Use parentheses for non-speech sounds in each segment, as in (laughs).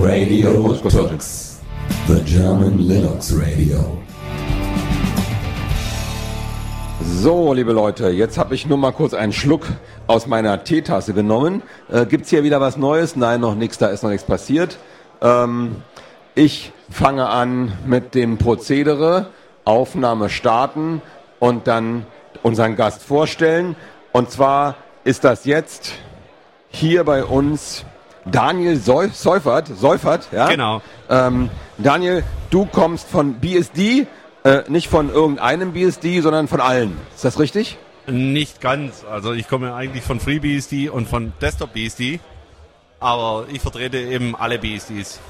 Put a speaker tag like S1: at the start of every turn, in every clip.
S1: Radio Tux. The German Linux Radio.
S2: So, liebe Leute, jetzt habe ich nur mal kurz einen Schluck aus meiner Teetasse genommen. Äh, Gibt es hier wieder was Neues? Nein, noch nichts, da ist noch nichts passiert. Ähm, ich fange an mit dem Prozedere, Aufnahme starten und dann unseren Gast vorstellen. Und zwar ist das jetzt hier bei uns Daniel Seufert, Seufert, ja?
S3: Genau.
S2: Ähm, Daniel, du kommst von BSD, äh, nicht von irgendeinem BSD, sondern von allen. Ist das richtig?
S3: Nicht ganz. Also ich komme eigentlich von FreeBSD und von DesktopBSD. Aber ich vertrete eben alle BSDs.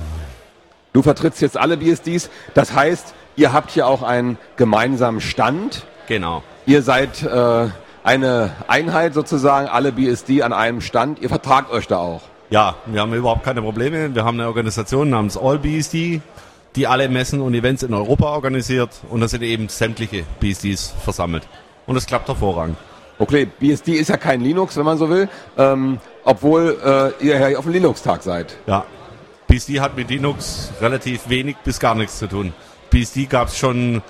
S2: Du vertrittst jetzt alle BSDs. Das heißt, ihr habt hier auch einen gemeinsamen Stand.
S3: Genau.
S2: Ihr seid äh, eine Einheit sozusagen, alle BSD an einem Stand. Ihr vertragt euch da auch.
S3: Ja, wir haben überhaupt keine Probleme. Wir haben eine Organisation namens AllBSD, die alle Messen und Events in Europa organisiert. Und da sind eben sämtliche BSDs versammelt. Und das klappt hervorragend.
S2: Okay, BSD ist ja kein Linux, wenn man so will, ähm, obwohl äh, ihr ja auf dem Linux-Tag seid.
S3: Ja, BSD hat mit Linux relativ wenig bis gar nichts zu tun. BSD gab es schon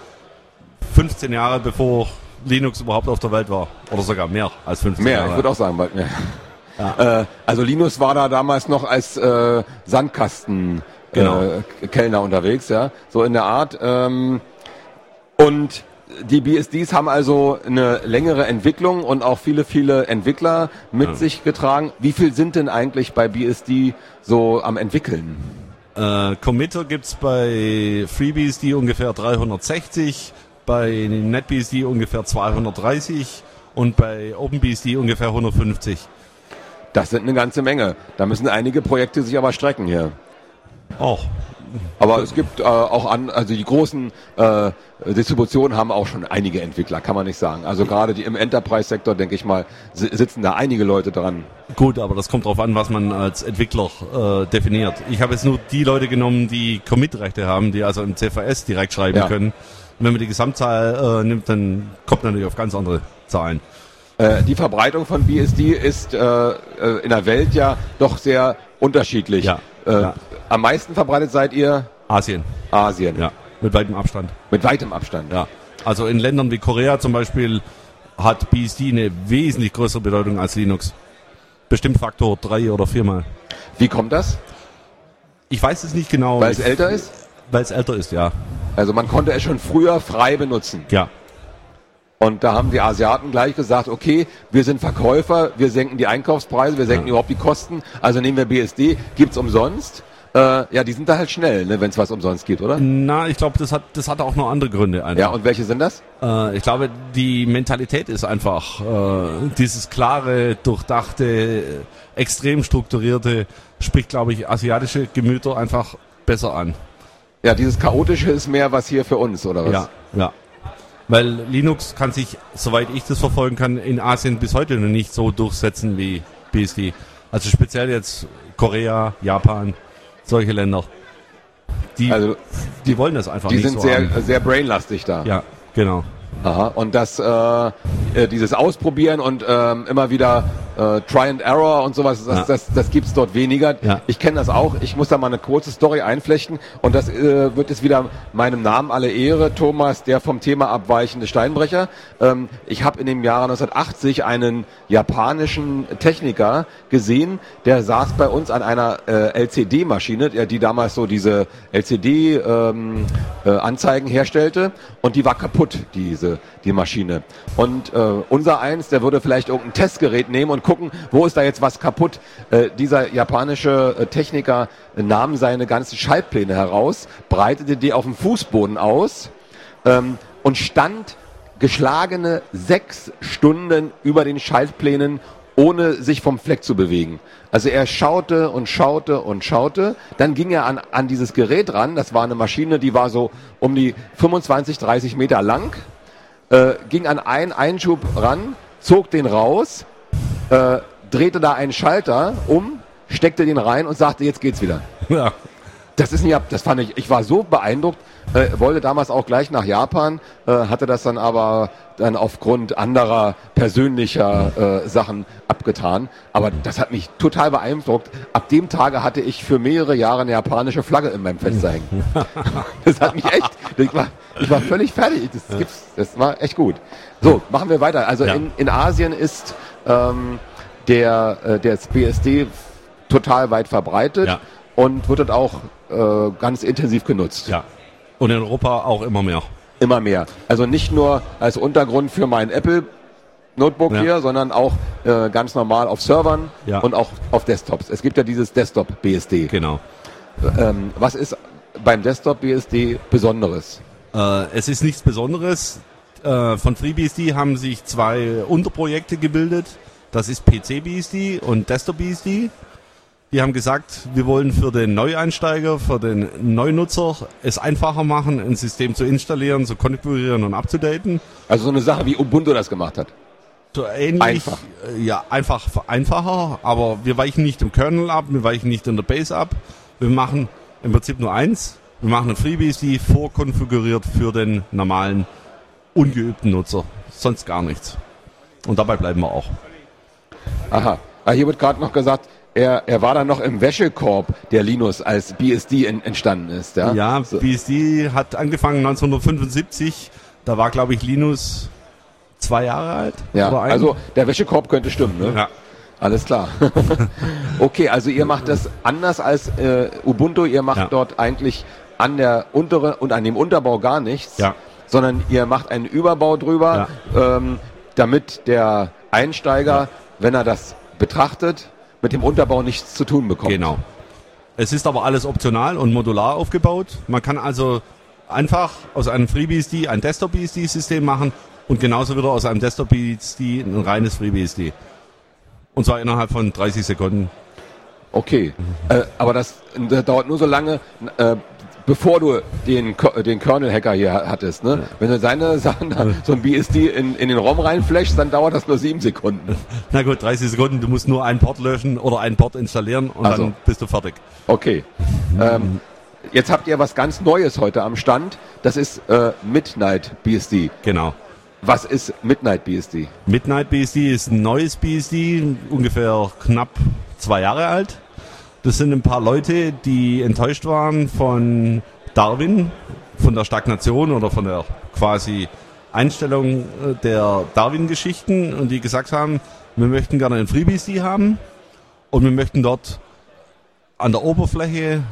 S3: 15 Jahre bevor Linux überhaupt auf der Welt war. Oder sogar mehr als 15
S2: Mehr,
S3: Jahre.
S2: ich würde auch sagen, bald mehr. Äh, also Linus war da damals noch als äh, Sandkasten
S3: Genau.
S2: äh, Kellner unterwegs, ja, so in der Art. Ähm, und die BSDs haben also eine längere Entwicklung und auch viele, viele Entwickler mit sich getragen. Wie viel sind denn eigentlich bei BSD so am entwickeln?
S3: Äh, Committer gibt's bei FreeBSD ungefähr 360, bei NetBSD ungefähr 230 und bei OpenBSD ungefähr 150.
S2: Das sind eine ganze Menge. Da müssen einige Projekte sich aber strecken hier.
S3: Auch.
S2: Aber es gibt äh, auch an, also die großen äh, Distributionen haben auch schon einige Entwickler, kann man nicht sagen. Also gerade die im Enterprise-Sektor, denke ich mal, si sitzen da einige Leute dran.
S3: Gut, aber das kommt darauf an, was man als Entwickler äh, definiert. Ich habe jetzt nur die Leute genommen, die Commit-Rechte haben, die also im CVS direkt schreiben
S2: Ja.
S3: können. Und wenn man die Gesamtzahl äh, nimmt, dann kommt man natürlich auf ganz andere Zahlen.
S2: Äh, die Verbreitung von BSD ist äh, äh, in der Welt ja doch sehr unterschiedlich.
S3: Ja,
S2: Äh,
S3: ja.
S2: Am meisten verbreitet seid ihr
S3: Asien,
S2: Asien,
S3: ja, mit weitem Abstand.
S2: mit weitem Abstand.
S3: Ja. Also in Ländern wie Korea zum Beispiel hat BSD eine wesentlich größere Bedeutung als Linux. Bestimmt Faktor drei oder viermal.
S2: Wie kommt das?
S3: Ich weiß es nicht genau.
S2: Weil es älter ist?
S3: Weil es älter ist, ja.
S2: Also man konnte es schon früher frei benutzen.
S3: Ja.
S2: Und da haben die Asiaten gleich gesagt, okay, wir sind Verkäufer, wir senken die Einkaufspreise, wir senken
S3: Ja.
S2: überhaupt die Kosten, also nehmen wir BSD, gibt's umsonst. Äh, ja, die sind da halt schnell, ne, wenn es was umsonst gibt, oder?
S3: Na, ich glaube, das hat, das hat auch noch andere Gründe. Einfach.
S2: Ja, und welche sind das?
S3: Äh, ich glaube, die Mentalität ist einfach äh, dieses klare, durchdachte, extrem strukturierte, spricht, glaube ich, asiatische Gemüter einfach besser an.
S2: Ja, dieses Chaotische ist mehr was hier für uns, oder was?
S3: Ja, ja. Weil Linux kann sich, soweit ich das verfolgen kann, in Asien bis heute noch nicht so durchsetzen wie BSD. Also speziell jetzt Korea, Japan, solche Länder. Die,
S2: Also
S3: die wollen das einfach
S2: die
S3: nicht
S2: sind
S3: so
S2: sehr,
S3: haben.
S2: sehr brainlastig da.
S3: Ja, genau.
S2: Aha. Und das, äh, äh, dieses Ausprobieren und ähm, immer wieder äh, Try and Error und sowas, das,
S3: Ja.
S2: das, das gibt's dort weniger.
S3: Ja.
S2: Ich kenne das auch. Ich muss da mal eine kurze Story einflechten und das äh, wird jetzt wieder meinem Namen alle Ehre, Thomas, der vom Thema abweichende Steinbrecher. Ähm, ich habe in dem Jahre 1980 einen japanischen Techniker gesehen, der saß bei uns an einer äh, LCD-Maschine, die damals so diese LCD-Anzeigen herstellte und die war kaputt, diese die Maschine. Und äh, unser eins, der würde vielleicht irgendein Testgerät nehmen und gucken, wo ist da jetzt was kaputt. Äh, dieser japanische äh, Techniker nahm seine ganzen Schaltpläne heraus, breitete die auf dem Fußboden aus ähm, und stand geschlagene sechs Stunden über den Schaltplänen, ohne sich vom Fleck zu bewegen. Also er schaute und schaute und schaute, dann ging er an, an dieses Gerät ran, das war eine Maschine, die war so um die 25, 30 Meter lang, äh, ging an einen Einschub ran, zog den raus, äh, drehte da einen Schalter um, steckte den rein und sagte, jetzt geht's wieder.
S3: Ja.
S2: Das ist ja, das fand ich, ich war so beeindruckt, äh, wollte damals auch gleich nach Japan, äh, hatte das dann aber dann aufgrund anderer persönlicher äh, Sachen abgetan. Aber das hat mich total beeindruckt. Ab dem Tage hatte ich für mehrere Jahre eine japanische Flagge in meinem Fenster hängen. (laughs) das hat mich echt, ich war, ich war völlig fertig. Das, gibt's, das war echt gut. So, machen wir weiter. Also
S3: Ja.
S2: in, in Asien ist ähm, der, äh, der BSD total weit verbreitet
S3: Ja.
S2: und wird dort auch äh, ganz intensiv genutzt.
S3: Ja. Und in Europa auch immer mehr.
S2: Immer mehr. Also nicht nur als Untergrund für mein Apple Notebook
S3: Ja.
S2: hier, sondern auch äh, ganz normal auf Servern
S3: Ja.
S2: und auch auf Desktops. Es gibt ja dieses Desktop BSD.
S3: Genau.
S2: Ähm, was ist beim Desktop BSD Besonderes?
S3: Äh, es ist nichts Besonderes. Äh, von FreeBSD haben sich zwei Unterprojekte gebildet. Das ist PCBSD und DesktopBSD. Die haben gesagt, wir wollen für den Neueinsteiger, für den Neunutzer es einfacher machen, ein System zu installieren, zu konfigurieren und abzudaten.
S2: Also so eine Sache, wie Ubuntu das gemacht hat.
S3: So ähnlich,
S2: Einfach.
S3: äh, Ja, einfach einfacher, aber wir weichen nicht im Kernel ab, wir weichen nicht in der Base ab. Wir machen im Prinzip nur eins. Wir machen ein FreeBSD vorkonfiguriert für den normalen, ungeübten Nutzer. Sonst gar nichts. Und dabei bleiben wir auch.
S2: Aha. Ah, hier wird gerade noch gesagt, er, er war dann noch im Wäschekorb der Linus, als BSD en, entstanden ist. Ja,
S3: Ja,
S2: so.
S3: BSD hat angefangen 1975. Da war, glaube ich, Linus zwei Jahre alt.
S2: ja. also der Wäschekorb könnte stimmen. Ne?
S3: ja.
S2: Alles klar. (laughs) okay, also ihr macht das anders als äh, Ubuntu. Ihr macht
S3: Ja.
S2: dort eigentlich an der untere und an dem Unterbau gar nichts,
S3: Ja.
S2: Sondern ihr macht einen Überbau drüber, ähm, damit der Einsteiger, wenn er das betrachtet, mit dem Unterbau nichts zu tun bekommt.
S3: Genau. Es ist aber alles optional und modular aufgebaut. Man kann also einfach aus einem FreeBSD ein Desktop-BSD-System machen und genauso wieder aus einem Desktop-BSD ein reines FreeBSD. Und zwar innerhalb von 30 Sekunden.
S2: Okay, äh, aber das, das dauert nur so lange, äh, bevor du den, den Kernel-Hacker hier ha- hattest. Ne? Wenn du seine (laughs) Sachen, so ein BSD in, in den ROM reinflashst, dann dauert das nur sieben Sekunden.
S3: Na gut, 30 Sekunden, du musst nur einen Port löschen oder einen Port installieren und
S2: Ach so.
S3: dann bist du fertig.
S2: Okay. Ähm, jetzt habt ihr was ganz Neues heute am Stand. Das ist äh, Midnight BSD.
S3: Genau.
S2: Was ist Midnight BSD?
S3: Midnight BSD ist ein neues BSD, ungefähr knapp zwei Jahre alt. Das sind ein paar Leute, die enttäuscht waren von Darwin, von der Stagnation oder von der quasi Einstellung äh, der Darwin-Geschichten und die gesagt haben, wir möchten gerne ein FreeBSD haben und wir möchten dort an der Oberfläche,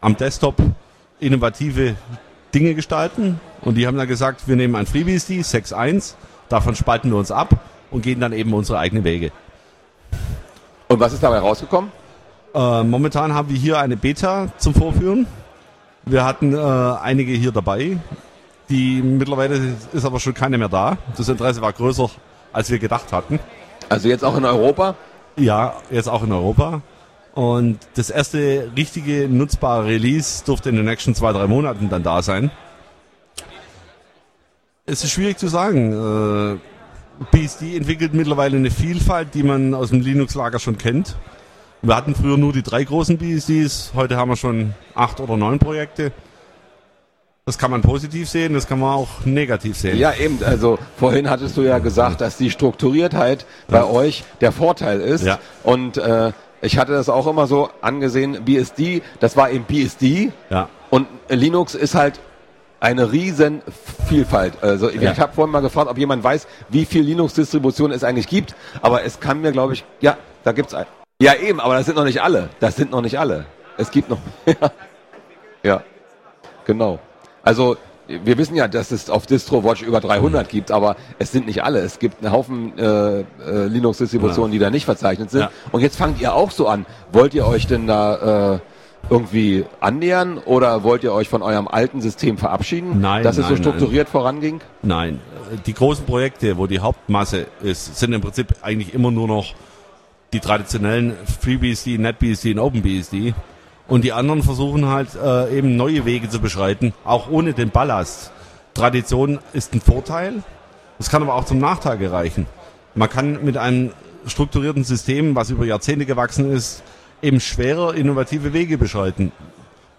S3: am Desktop innovative Dinge gestalten. Und die haben dann gesagt, wir nehmen ein FreeBSD 6.1, davon spalten wir uns ab und gehen dann eben unsere eigenen Wege.
S2: Und was ist dabei rausgekommen?
S3: Äh, momentan haben wir hier eine Beta zum Vorführen. Wir hatten äh, einige hier dabei. Die mittlerweile ist aber schon keine mehr da. Das Interesse war größer, als wir gedacht hatten.
S2: Also jetzt auch in Europa?
S3: Ja, jetzt auch in Europa. Und das erste richtige nutzbare Release dürfte in den nächsten zwei, drei Monaten dann da sein. Es ist schwierig zu sagen. Äh, BSD entwickelt mittlerweile eine Vielfalt, die man aus dem Linux-Lager schon kennt. Wir hatten früher nur die drei großen BSDs, heute haben wir schon acht oder neun Projekte. Das kann man positiv sehen, das kann man auch negativ sehen.
S2: Ja, eben. Also vorhin hattest du ja gesagt, dass die Strukturiertheit bei euch der Vorteil ist.
S3: Ja.
S2: Und äh, ich hatte das auch immer so angesehen, BSD, das war eben BSD.
S3: Ja.
S2: Und Linux ist halt eine riesen Vielfalt. Also ich
S3: Ja.
S2: habe vorhin mal gefragt, ob jemand weiß, wie viel Linux-Distributionen es eigentlich gibt. Aber es kann mir, glaube ich, ja, da gibt's ein. Ja, eben, aber das sind noch nicht alle. Das sind noch nicht alle. Es gibt noch. (laughs) ja, genau. Also wir wissen ja, dass es auf DistroWatch über 300 gibt, aber es sind nicht alle. Es gibt einen Haufen äh, äh, Linux-Distributionen, die da nicht verzeichnet sind.
S3: Ja.
S2: Und jetzt fangt ihr auch so an. Wollt ihr euch denn da äh, irgendwie annähern oder wollt ihr euch von eurem alten System verabschieden,
S3: Nein,
S2: dass es so
S3: nein,
S2: strukturiert voranging?
S3: Nein, äh, die großen Projekte, wo die Hauptmasse ist, sind im Prinzip eigentlich immer nur noch die traditionellen FreeBSD, NetBSD und OpenBSD. Und die anderen versuchen halt äh, eben neue Wege zu beschreiten, auch ohne den Ballast. Tradition ist ein Vorteil, das kann aber auch zum Nachteil gereichen. Man kann mit einem strukturierten System, was über Jahrzehnte gewachsen ist, eben schwerer innovative Wege beschreiten.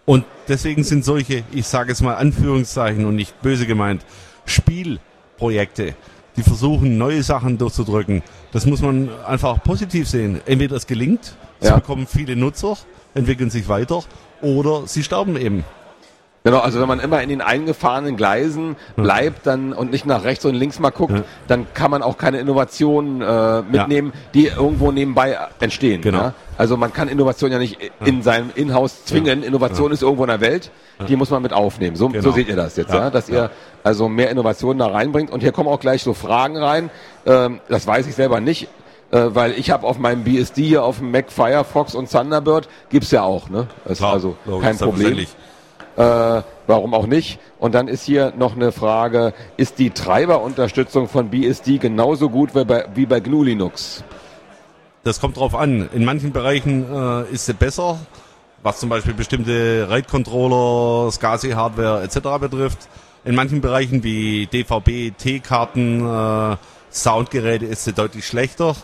S3: Und deswegen sind solche, ich sage es mal Anführungszeichen und nicht böse gemeint, Spielprojekte, die versuchen, neue Sachen durchzudrücken. Das muss man einfach positiv sehen. Entweder es gelingt, sie
S2: Ja.
S3: bekommen viele Nutzer, entwickeln sich weiter, oder sie sterben eben.
S2: Genau, also wenn man immer in den eingefahrenen Gleisen bleibt dann und nicht nach rechts und links mal guckt,
S3: Ja.
S2: dann kann man auch keine Innovationen äh, mitnehmen, die irgendwo nebenbei entstehen.
S3: Genau.
S2: Ja? Also man kann Innovation ja nicht in seinem Inhouse zwingen. Innovation ist irgendwo in der Welt, die muss man mit aufnehmen. So,
S3: Genau.
S2: so seht ihr das jetzt, ja,
S3: Ja.
S2: dass ihr also mehr Innovationen da reinbringt. Und hier kommen auch gleich so Fragen rein. Ähm, das weiß ich selber nicht. Äh, weil ich habe auf meinem BSD hier auf dem Mac Firefox und Thunderbird gibt's ja auch, ne? Ist also kein Problem. Äh, warum auch nicht? Und dann ist hier noch eine Frage, ist die Treiberunterstützung von BSD genauso gut wie bei, wie bei GNU Linux?
S3: Das kommt drauf an. In manchen Bereichen äh, ist sie besser, was zum Beispiel bestimmte RAID-Controller, SCSI-Hardware etc. betrifft. In manchen Bereichen wie DVB, T-Karten, äh, Soundgeräte ist sie deutlich schlechter.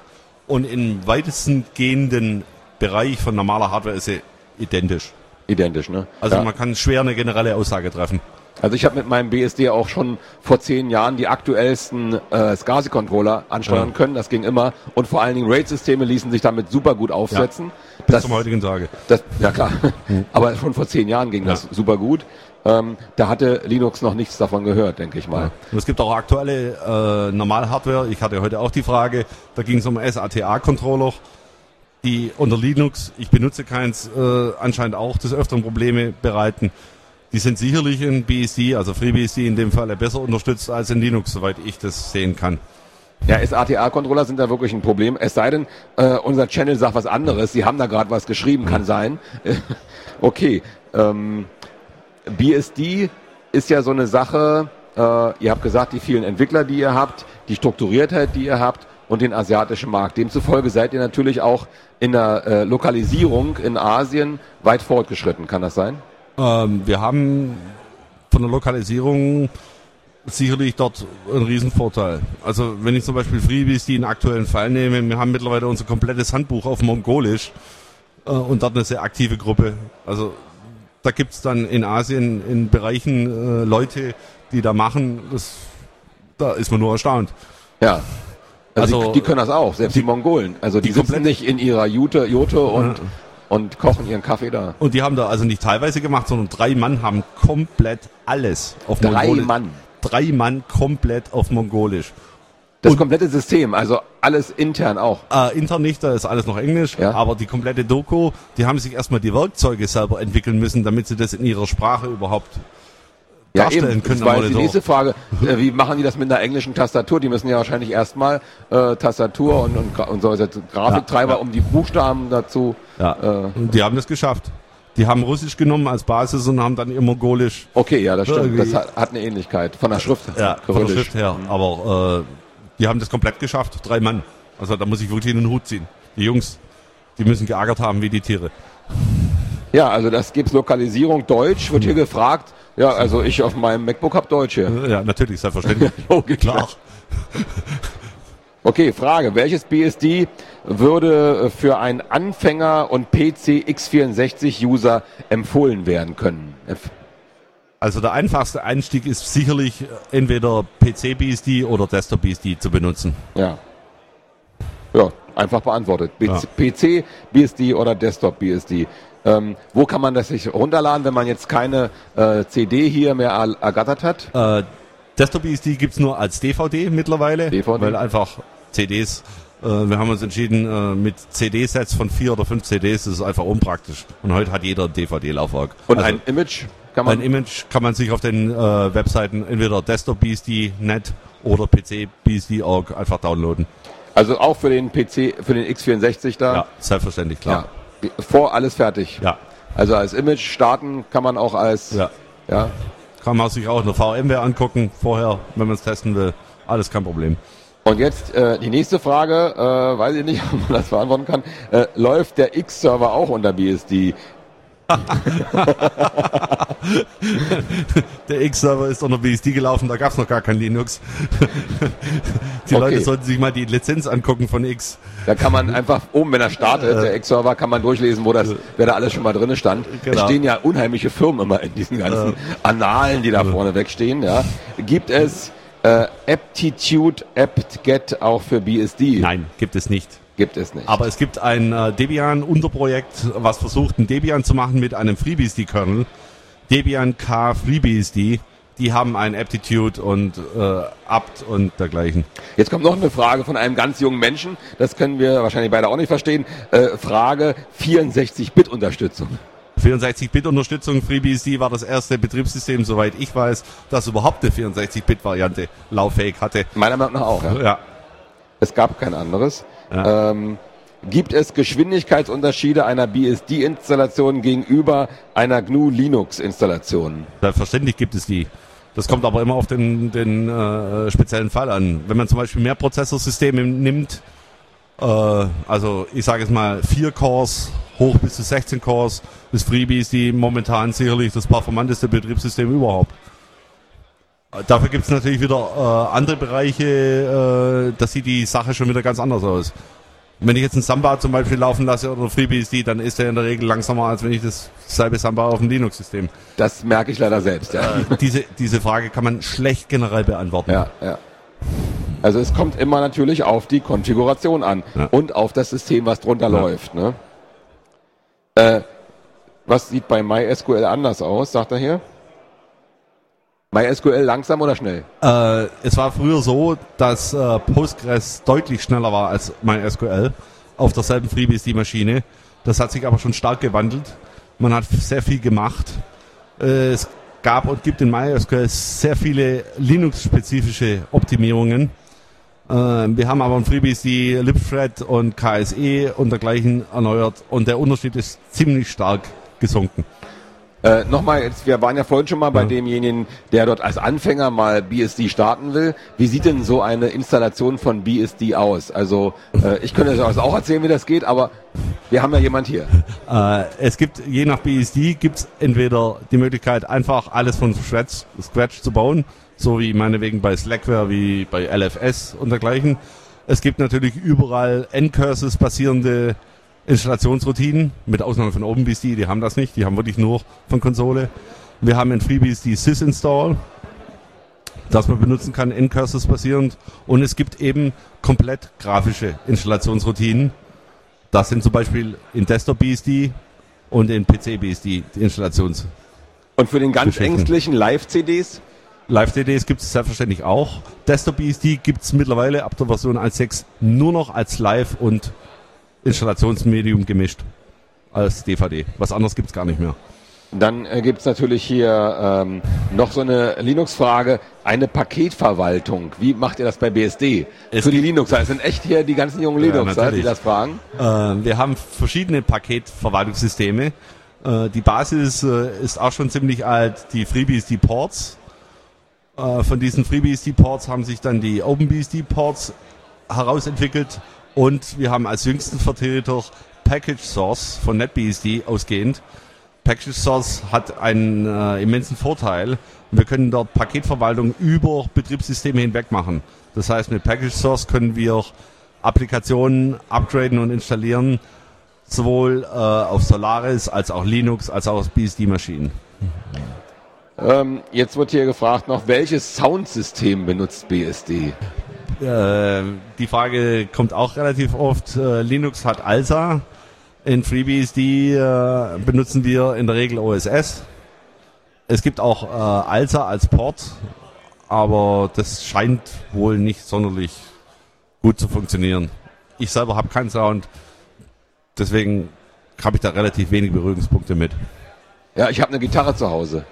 S3: Und im weitesten gehenden Bereich von normaler Hardware ist sie identisch.
S2: Identisch, ne?
S3: Also
S2: ja.
S3: man kann schwer eine generelle Aussage treffen.
S2: also ich habe mit meinem BSD auch schon vor zehn Jahren die aktuellsten äh, SCSI-Controller ansteuern
S3: Ja.
S2: können. Das ging immer. Und vor allen Dingen RAID-Systeme ließen sich damit super gut aufsetzen.
S3: Bis
S2: Das,
S3: zum heutigen Tage.
S2: das, ja klar. (laughs) Aber schon vor zehn Jahren ging das
S3: Ja.
S2: super gut. Ähm, da hatte Linux noch nichts davon gehört, denke ich mal.
S3: Und es gibt auch aktuelle äh, Normal-Hardware. Ich hatte heute auch die Frage, da ging es um SATA-Controller, die unter Linux, ich benutze keins, äh, anscheinend auch des Öfteren Probleme bereiten. Die sind sicherlich in BSD, also FreeBSD in dem Fall, besser unterstützt als in Linux, soweit ich das sehen kann.
S2: Ja, SATA-Controller sind da wirklich ein Problem. Es sei denn, äh, unser Channel sagt was anderes. Sie haben da gerade was geschrieben, kann sein. (laughs) okay. Ähm, BSD ist ja so eine Sache, äh, ihr habt gesagt, die vielen Entwickler, die ihr habt, die Strukturiertheit, die ihr habt und den asiatischen Markt. Demzufolge seid ihr natürlich auch in der äh, Lokalisierung in Asien weit fortgeschritten. Kann das sein?
S3: Ähm, wir haben von der Lokalisierung sicherlich dort einen Riesenvorteil. Also wenn ich zum Beispiel FreeBSD in aktuellen Fall nehme, wir haben mittlerweile unser komplettes Handbuch auf Mongolisch äh, und dort eine sehr aktive Gruppe. Also da gibt's dann in Asien in Bereichen äh, Leute, die da machen, das, da ist man nur erstaunt.
S2: Ja. Also,
S3: Also-
S2: die, die können das auch, selbst die, Mongolen. Also die,
S3: die
S2: sitzen nicht in ihrer Jute, Jute und, und kochen ihren Kaffee da.
S3: Und die haben da also nicht teilweise gemacht, sondern drei Mann haben komplett alles auf
S2: Drei
S3: Mongolisch.
S2: Mann.
S3: Drei Mann komplett auf Mongolisch.
S2: Das
S3: Und-
S2: komplette System, also alles intern auch.
S3: Äh, intern nicht, da ist alles noch Englisch,
S2: Ja.
S3: aber die komplette Doku, die haben sich erstmal die Werkzeuge selber entwickeln müssen, damit sie das in ihrer Sprache überhaupt
S2: Ja,
S3: darstellen
S2: eben.
S3: können
S2: Das war jetzt die nächste Frage. (laughs) Äh, wie machen die das mit einer englischen Tastatur? Die müssen ja wahrscheinlich erstmal äh, Tastatur und, und, und so also Grafiktreiber,
S3: Ja, ja.
S2: um die Buchstaben dazu.
S3: Ja.
S2: Äh,
S3: die haben das geschafft. Die haben Russisch genommen als Basis und haben dann ihr Mongolisch
S2: okay, ja, das stimmt. Das hat, hat eine Ähnlichkeit von der Schrift.
S3: ja, von der. Schrift her. Aber äh, die haben das komplett geschafft, drei Mann. Also da muss ich wirklich in den Hut ziehen. Die Jungs, die müssen geärgert haben wie die Tiere.
S2: Ja, also das gibt's Lokalisierung Deutsch, wird hier gefragt. Ja, also ich auf meinem MacBook hab Deutsch hier.
S3: Ja, natürlich, selbstverständlich. (laughs)
S2: Logisch.
S3: Klar. (laughs)
S2: Okay, Frage. Welches BSD würde äh, für einen Anfänger und PC x64-User empfohlen werden können?
S3: Also der einfachste Einstieg ist sicherlich äh, entweder PC-BSD oder Desktop-BSD zu benutzen.
S2: Ja. Ja, einfach beantwortet.
S3: Ja.
S2: PC, BSD oder Desktop BSD. Ähm, wo kann man das sich runterladen, wenn man jetzt keine äh, CD hier mehr er ergattert hat?
S3: Äh, Desktop BSD gibt's nur als DVD mittlerweile,
S2: DVD?
S3: weil einfach CDs, äh, wir haben uns entschieden, äh, mit CD-Sets von vier oder fünf CDs, ist einfach unpraktisch. Und heute hat jeder ein DVD-Laufwerk.
S2: Und
S3: also,
S2: ein Image kann man.
S3: ein Image kann man sich auf den äh, Webseiten entweder Desktop BSD net oder PC BSD org einfach downloaden.
S2: also auch für den PC, für den x64 da.
S3: Ja, selbstverständlich, klar.
S2: Ja. Vor alles fertig.
S3: Ja,
S2: Also als Image starten kann man auch als.
S3: ja.
S2: ja.
S3: Kann man sich auch eine VMware angucken vorher, wenn man es testen will. Alles kein Problem.
S2: Und jetzt äh, die nächste Frage, äh, weiß ich nicht, (laughs) ob man das beantworten kann. Äh, läuft der X-Server auch unter BSD? (laughs)
S3: Der X-Server ist unter BSD gelaufen, da gab es noch gar kein Linux. (laughs) die
S2: Okay.
S3: Leute sollten sich mal die Lizenz angucken von X.
S2: Da kann man einfach oben, wenn er startet, der X-Server, kann man durchlesen, wo das, wer da alles schon mal drin stand. Es
S3: Genau.
S2: stehen ja unheimliche Firmen immer in diesen ganzen Annalen, die da vorne wegstehen. Ja. Gibt es äh, Aptitude apt-get auch für BSD?
S3: Nein, gibt es nicht.
S2: Gibt es nicht.
S3: Aber es gibt ein äh, Debian-Unterprojekt, was versucht, ein Debian zu machen mit einem FreeBSD-Kernel. Debian K FreeBSD. Die haben ein Aptitude und äh, apt und dergleichen.
S2: Jetzt kommt noch eine Frage von einem ganz jungen Menschen. Das können wir wahrscheinlich beide auch nicht verstehen. Äh, Frage 64-Bit-Unterstützung.
S3: 64-Bit-Unterstützung FreeBSD war das erste Betriebssystem, soweit ich weiß, das überhaupt eine 64-Bit-Variante lauffähig hatte.
S2: Meiner Meinung nach auch. Ja.
S3: Ja,
S2: Es gab kein anderes.
S3: Ja.
S2: Ähm, gibt es Geschwindigkeitsunterschiede einer BSD-Installation gegenüber einer GNU Linux-Installation?
S3: selbstverständlich gibt es die. Das kommt aber immer auf den, den äh, speziellen Fall an. Wenn man zum Beispiel mehr Prozessorsysteme nimmt, äh, also ich sage jetzt mal vier Cores hoch bis zu 16 Cores, ist FreeBSD momentan sicherlich das performanteste Betriebssystem überhaupt. Äh, Dafür gibt es natürlich wieder äh, andere Bereiche, äh, da sieht die Sache schon wieder ganz anders aus. Wenn ich jetzt einen Samba zum Beispiel laufen lasse oder FreeBSD, dann ist er in der Regel langsamer, als wenn ich das selbe Samba auf dem Linux-System.
S2: Das merke ich leider selbst. Ja.
S3: diese, diese Frage kann man schlecht generell beantworten.
S2: Ja, ja. Also es kommt immer natürlich auf die Konfiguration an
S3: Ja.
S2: und auf das System, was drunter
S3: Ja.
S2: läuft. Ne? Äh, was sieht bei MySQL anders aus, sagt er hier? MySQL langsam oder schnell?
S3: Äh, es war früher so, dass äh, Postgres deutlich schneller war als MySQL auf derselben FreeBSD-Maschine. Das hat sich aber schon stark gewandelt. Man hat sehr viel gemacht. Äh, es gab und gibt in MySQL sehr viele Linux-spezifische Optimierungen. Äh, wir haben aber in FreeBSD libthread und KSE und dergleichen erneuert und der Unterschied ist ziemlich stark gesunken.
S2: Äh, Nochmal, jetzt, wir waren ja vorhin schon mal bei
S3: Ja.
S2: demjenigen, der dort als Anfänger mal BSD starten will. Wie sieht denn so eine Installation von BSD aus? Also äh, ich könnte das auch erzählen, wie das geht, aber wir haben ja jemand hier. (laughs)
S3: Äh, es gibt, je nach BSD, gibt es entweder die Möglichkeit, einfach alles von Scratch, Scratch zu bauen, so wie meinetwegen bei Slackware, wie bei LFS und dergleichen. Es gibt natürlich überall N-Curses basierende Installationsroutinen, mit Ausnahme von OpenBSD, die haben das nicht, die haben wirklich nur von Konsole. Wir haben in FreeBSD sysinstall, das man benutzen kann, N-Curses basierend. Und es gibt eben komplett grafische Installationsroutinen, das sind zum Beispiel in Desktop BSD und in PC BSD die Installations.
S2: Und für den ganz ängstlichen Live-CDs?
S3: Live-CDs gibt es selbstverständlich auch. Desktop BSD gibt es mittlerweile ab der Version 1.6 nur noch als Live- und Installationsmedium gemischt. Als DVD. Was anderes gibt es gar nicht mehr.
S2: Dann äh, gibt's natürlich hier ähm, noch so eine Linux-Frage, eine Paketverwaltung. Wie macht ihr das bei BSD?
S3: Es
S2: Für die
S3: gibt-
S2: Linuxer. Es sind echt hier die ganzen jungen
S3: Ja,
S2: Linuxer, die das fragen.
S3: Äh, wir haben verschiedene Paketverwaltungssysteme. Äh, die Basis äh, ist auch schon ziemlich alt, die FreeBSD-Ports. Äh, von diesen FreeBSD-Ports haben sich dann die OpenBSD-Ports herausentwickelt und wir haben als jüngsten Vertreter Package Source von NetBSD ausgehend. Package Source hat einen äh, immensen Vorteil. Wir können dort Paketverwaltung über Betriebssysteme hinweg machen. Das heißt, mit Package Source können wir Applikationen upgraden und installieren, sowohl äh, auf Solaris als auch Linux als auch auf BSD-Maschinen.
S2: Ähm, jetzt wird hier gefragt noch, welches Soundsystem benutzt BSD?
S3: Äh, die Frage kommt auch relativ oft. Äh, Linux hat ALSA. In FreeBSD äh, benutzen wir in der Regel OSS. Es gibt auch äh, ALSA als Port, aber das scheint wohl nicht sonderlich gut zu funktionieren. Ich selber habe keinen Sound, deswegen habe ich da relativ wenig Berührungspunkte mit.
S2: Ja, ich habe eine Gitarre zu Hause.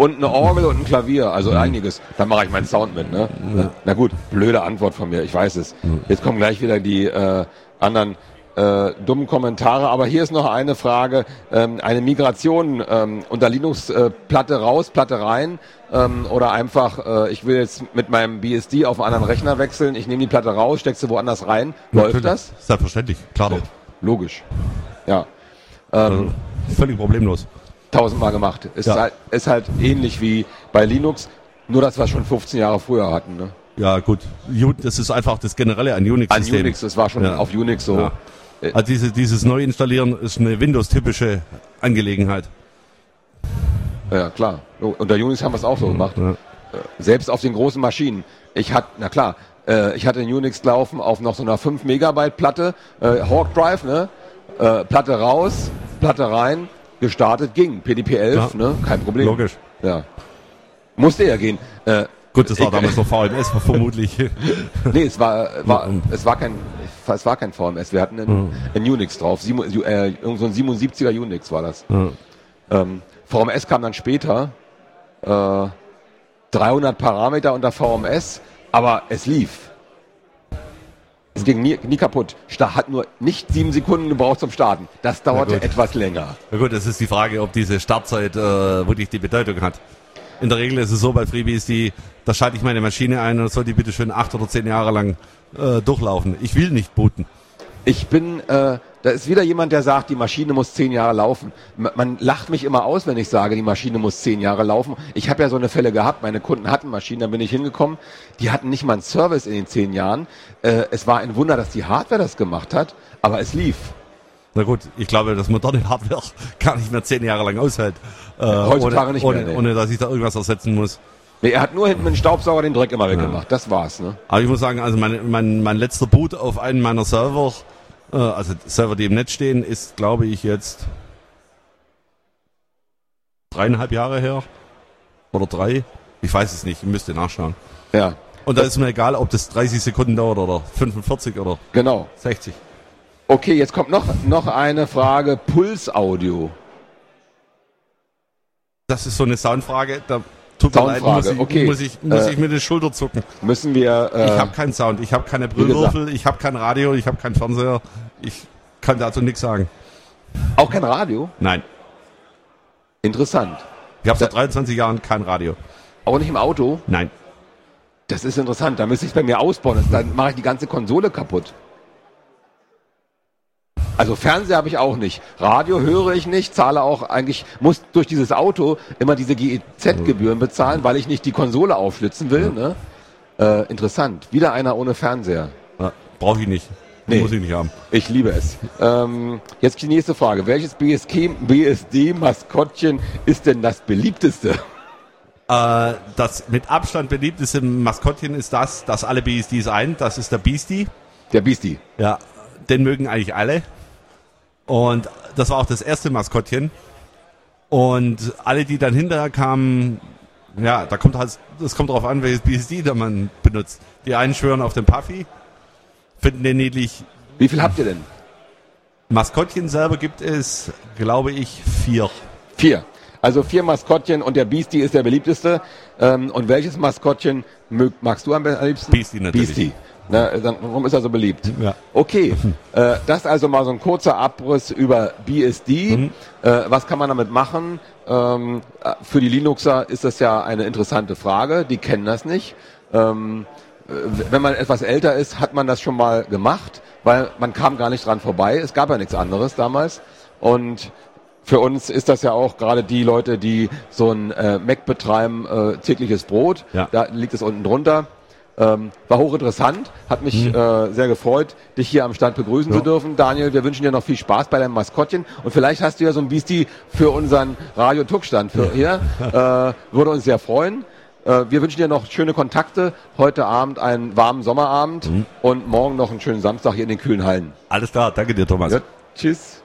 S2: Und eine Orgel und ein Klavier, also einiges. Dann mache ich meinen Sound mit, ne? Na, na gut, blöde Antwort von mir, ich weiß es. Jetzt kommen gleich wieder die äh, anderen äh, dummen Kommentare, aber hier ist noch eine Frage, ähm, eine Migration ähm, unter Linux äh, Platte raus, Platte rein ähm, oder einfach, äh, ich will jetzt mit meinem BSD auf einen anderen Rechner wechseln, ich nehme die Platte raus, stecke sie woanders rein. Läuft
S3: Natürlich.
S2: das?
S3: Selbstverständlich, klar doch.
S2: Logisch. Ja.
S3: Also, völlig problemlos.
S2: Tausendmal gemacht. Ist,
S3: Ja.
S2: halt, ist halt ähnlich wie bei Linux, nur dass wir schon 15 Jahre früher hatten. Ne?
S3: Ja, gut. Das ist einfach das Generelle an
S2: An
S3: Unix-System.
S2: Unix, das war schon
S3: Ja.
S2: auf Unix so.
S3: Ja. Also diese, dieses Neuinstallieren ist eine Windows-typische Angelegenheit.
S2: Ja, klar. Unter Unix haben wir es auch so gemacht.
S3: Ja.
S2: Äh, Selbst auf den großen Maschinen. Ich hatte, na klar, äh, ich hatte Unix laufen auf noch so einer 5 Megabyte Platte, äh, Hawk Drive, ne? Äh, Platte raus, Platte rein, gestartet, ging. PDP-11,
S3: Ja.
S2: ne? Kein Problem.
S3: Logisch.
S2: Ja. Musste ja gehen. Äh,
S3: Gut, das war
S2: ich-
S3: damals noch VMS vermutlich. (laughs)
S2: Nee, es war, war,
S3: Mhm.
S2: es war kein, es war kein VMS. Wir hatten einen, einen Unix drauf. Siemu, äh, irgend so ein 77er Unix war das.
S3: Ja.
S2: Ähm, VMS kam dann später. Äh, 300 Parameter unter VMS, aber es lief. Es ging nie, nie kaputt. Sta- Hat nur nicht sieben Sekunden gebraucht zum Starten. Das dauerte etwas länger.
S3: Na gut, das ist die Frage, ob diese Startzeit äh, wirklich die Bedeutung hat. In der Regel ist es so bei FreeBSD, da schalte ich meine Maschine ein und soll die bitte schön acht oder zehn Jahre lang äh, durchlaufen. Ich will nicht booten.
S2: Ich bin, äh, da ist wieder jemand, der sagt, die Maschine muss zehn Jahre laufen. Man lacht mich immer aus, wenn ich sage, die Maschine muss zehn Jahre laufen. Ich habe ja so eine Fälle gehabt, meine Kunden hatten Maschinen, da bin ich hingekommen, die hatten nicht mal einen Service in den zehn Jahren. Äh, es war ein Wunder, dass die Hardware das gemacht hat, aber es lief.
S3: Na gut, ich glaube, das moderne Hardware (laughs) gar nicht mehr zehn Jahre lang aushält. Äh,
S2: heutzutage
S3: ohne,
S2: nicht
S3: ohne,
S2: mehr, nee.
S3: ohne dass ich da irgendwas ersetzen muss.
S2: Nee, er hat nur hinten mit dem Staubsauger den Dreck immer weggemacht. Das war's, ne?
S3: Aber ich muss sagen, also mein, mein, mein letzter Boot auf einen meiner Server, äh, also Server, die im Netz stehen, ist, glaube ich, jetzt dreieinhalb Jahre her. Oder drei. Ich weiß es nicht, ich müsste nachschauen.
S2: Ja,
S3: Und da ist mir egal, ob das 30 Sekunden dauert oder 45 oder
S2: genau.
S3: 60.
S2: Okay, jetzt kommt noch, noch eine Frage. Pulsaudio.
S3: Das ist so eine Soundfrage. Da tut mir leid, muss ich,
S2: okay.
S3: muss ich, muss
S2: Äh,
S3: ich mit den Schulter zucken.
S2: Müssen wir, äh,
S3: Ich habe keinen Sound, ich habe keine. Brüllwürfel, ich habe kein Radio, ich habe keinen Fernseher. Ich kann dazu nichts sagen.
S2: auch kein Radio?
S3: Nein.
S2: Interessant.
S3: Ich habe seit 23 Jahren kein Radio.
S2: Auch nicht im Auto?
S3: Nein.
S2: Das ist interessant. Da müsste ich bei mir ausbauen. Dann mache ich die ganze Konsole kaputt. Also Fernseher habe ich auch nicht. Radio höre ich nicht, zahle auch eigentlich, muss durch dieses Auto immer diese GEZ-Gebühren bezahlen, weil ich nicht die Konsole aufschlitzen will. Ne? Äh, interessant. Wieder einer ohne Fernseher.
S3: Ja, Brauche ich nicht.
S2: Nee.
S3: Muss ich nicht haben.
S2: Ich liebe es. Ähm, jetzt die nächste Frage. Welches BSK, BSD-Maskottchen ist denn das beliebteste?
S3: Äh, das mit Abstand beliebteste Maskottchen ist das, das alle BSDs ein. Das ist der Beastie.
S2: Der Beastie.
S3: Ja, den mögen eigentlich alle. Und das war auch das erste Maskottchen. Und alle, die dann hinterher kamen, ja, da kommt halt, das kommt drauf an, welches BSD da man benutzt. Die einen schwören auf den Puffy, finden den niedlich.
S2: Wie viel habt ihr denn?
S3: Maskottchen selber gibt es, glaube ich, vier.
S2: Vier. Also vier Maskottchen und der Beastie ist der beliebteste. Ähm, und welches Maskottchen magst du am liebsten?
S3: Beastie natürlich.
S2: Beastie. Na, dann, warum ist er so beliebt?
S3: Ja.
S2: Okay, äh, das also mal so ein kurzer Abriss über BSD.
S3: Mhm.
S2: Äh, was kann man damit machen? Ähm, äh, für die Linuxer ist das ja eine interessante Frage. Die kennen das nicht. Ähm, äh, wenn man etwas älter ist, hat man das schon mal gemacht, weil man kam gar nicht dran vorbei. Es gab ja nichts anderes damals. Und für uns ist das ja auch gerade die Leute, die so ein äh, Mac betreiben, äh, tägliches Brot.
S3: Ja.
S2: Da liegt es unten drunter. Ähm, war hochinteressant, hat mich äh, sehr gefreut, dich hier am Stand begrüßen
S3: Ja.
S2: zu dürfen. Daniel, wir wünschen dir noch viel Spaß bei deinem Maskottchen und vielleicht hast du ja so ein Beastie für unseren Radio Tuck-Stand für hier. (laughs) Äh, würde uns sehr freuen. Äh, wir wünschen dir noch schöne Kontakte, heute Abend einen warmen Sommerabend und morgen noch einen schönen Samstag hier in den kühlen Hallen.
S3: Alles klar, danke dir, Thomas.
S2: Ja, tschüss.